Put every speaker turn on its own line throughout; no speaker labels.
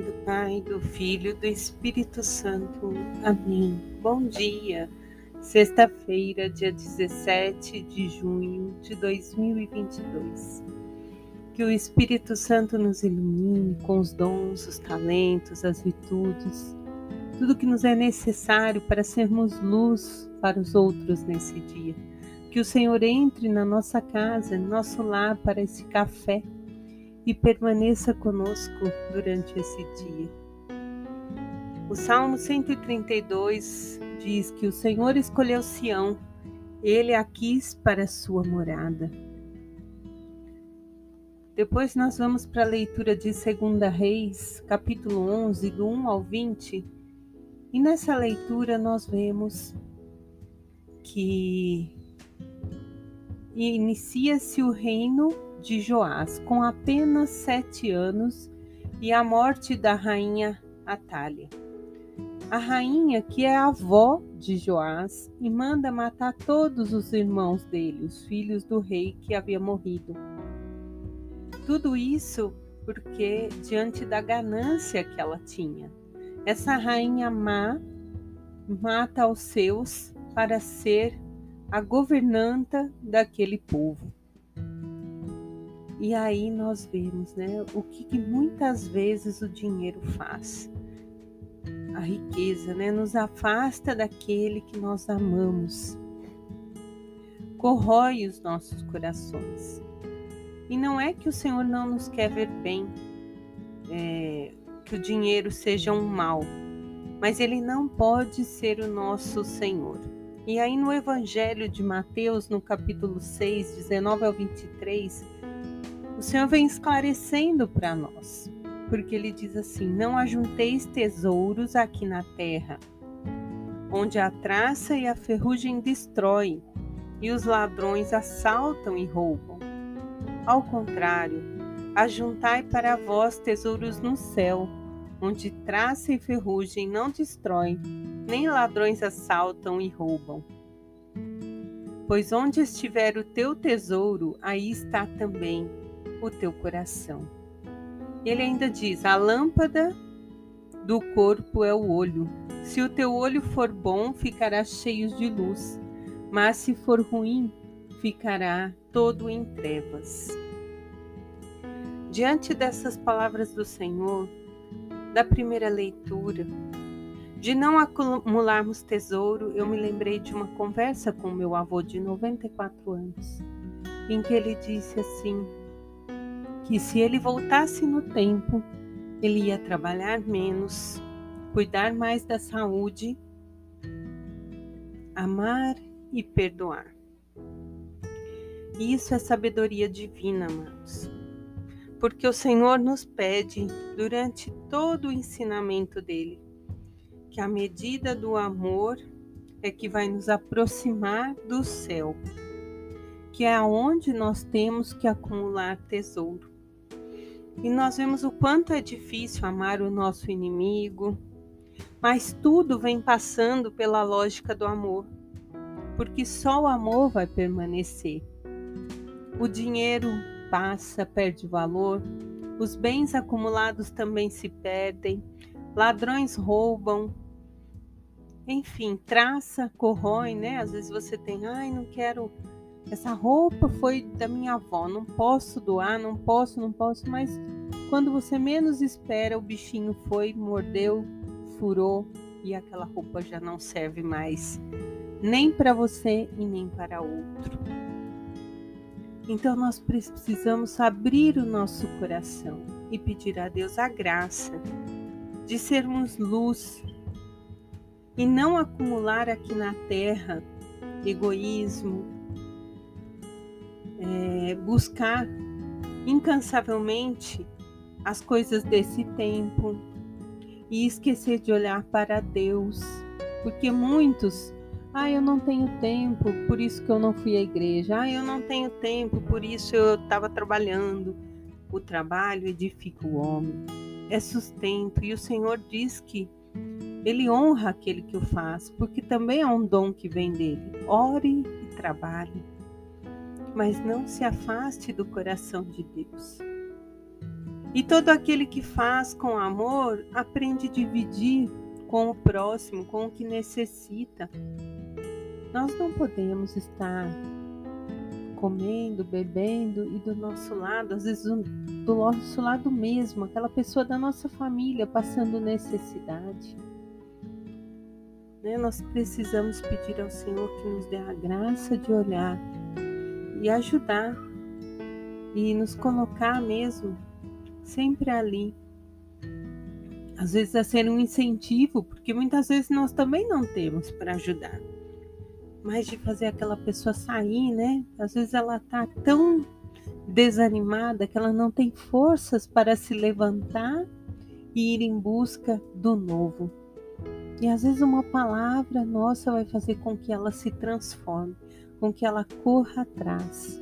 nome do Pai, do Filho, do Espírito Santo. Amém. Bom dia. Sexta-feira, dia 17 de junho de 2022. Que o Espírito Santo nos ilumine com os dons, os talentos, as virtudes, tudo que nos é necessário para sermos luz para os outros nesse dia. Que o Senhor entre na nossa casa, no nosso lar para esse café e permaneça conosco durante esse dia. O Salmo 132 diz que o Senhor escolheu Sião, ele a quis para sua morada. Depois nós vamos para a leitura de 2 Reis, capítulo 11, do 1 ao 20, e nessa leitura nós vemos que inicia-se o reino de Joás, com apenas sete anos, e a morte da rainha Atália. A rainha, que é avó de Joás, e manda matar todos os irmãos dele, os filhos do rei que havia morrido. Tudo isso porque, diante da ganância que ela tinha, essa rainha má mata os seus para ser a governanta daquele povo. E aí nós vemos né, o que, que muitas vezes o dinheiro faz. A riqueza né, nos afasta daquele que nós amamos, corrói os nossos corações. E não é que o Senhor não nos quer ver bem, é, que o dinheiro seja um mal, mas ele não pode ser o nosso Senhor. E aí no Evangelho de Mateus, no capítulo 6, 19 ao 23, o Senhor vem esclarecendo para nós, porque ele diz assim: Não ajunteis tesouros aqui na terra, onde a traça e a ferrugem destroem, e os ladrões assaltam e roubam. Ao contrário, ajuntai para vós tesouros no céu, onde traça e ferrugem não destroem, nem ladrões assaltam e roubam. Pois onde estiver o teu tesouro, aí está também o teu coração. Ele ainda diz: a lâmpada do corpo é o olho. Se o teu olho for bom, ficará cheio de luz, mas se for ruim, ficará todo em trevas. Diante dessas palavras do Senhor, da primeira leitura, de não acumularmos tesouro, eu me lembrei de uma conversa com meu avô de 94 anos, em que ele disse assim: que se ele voltasse no tempo, ele ia trabalhar menos, cuidar mais da saúde, amar e perdoar. Isso é sabedoria divina, amados. Porque o Senhor nos pede, durante todo o ensinamento dele, que a medida do amor é que vai nos aproximar do céu, que é aonde nós temos que acumular tesouro. E nós vemos o quanto é difícil amar o nosso inimigo, mas tudo vem passando pela lógica do amor, porque só o amor vai permanecer. O dinheiro passa, perde valor, os bens acumulados também se perdem, ladrões roubam, enfim, traça, corrói, né? Às vezes você tem, ai, não quero essa roupa foi da minha avó, não posso doar, não posso, não posso, mas quando você menos espera, o bichinho foi, mordeu, furou e aquela roupa já não serve mais nem para você e nem para outro. Então nós precisamos abrir o nosso coração e pedir a Deus a graça de sermos luz e não acumular aqui na terra egoísmo, é, buscar incansavelmente as coisas desse tempo e esquecer de olhar para Deus, porque muitos, ah, eu não tenho tempo, por isso que eu não fui à igreja, ah, eu não tenho tempo, por isso eu estava trabalhando. O trabalho edifica o homem, é sustento, e o Senhor diz que ele honra aquele que o faz, porque também é um dom que vem dele. Ore e trabalhe mas não se afaste do coração de Deus. E todo aquele que faz com amor aprende a dividir com o próximo, com o que necessita. Nós não podemos estar comendo, bebendo e do nosso lado, às vezes do nosso lado mesmo, aquela pessoa da nossa família passando necessidade. Né? Nós precisamos pedir ao Senhor que nos dê a graça de olhar e ajudar e nos colocar mesmo sempre ali. Às vezes a ser um incentivo, porque muitas vezes nós também não temos para ajudar. Mas de fazer aquela pessoa sair, né? Às vezes ela tá tão desanimada que ela não tem forças para se levantar e ir em busca do novo. E às vezes uma palavra nossa vai fazer com que ela se transforme, com que ela corra atrás.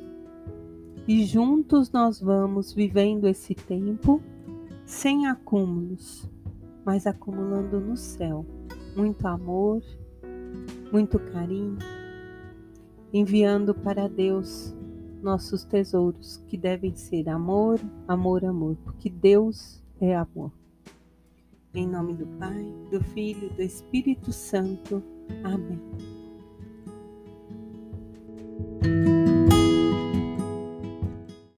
E juntos nós vamos vivendo esse tempo sem acúmulos, mas acumulando no céu muito amor, muito carinho, enviando para Deus nossos tesouros, que devem ser amor, amor, amor, porque Deus é amor. Em nome do Pai, do Filho do Espírito Santo. Amém. Thank you.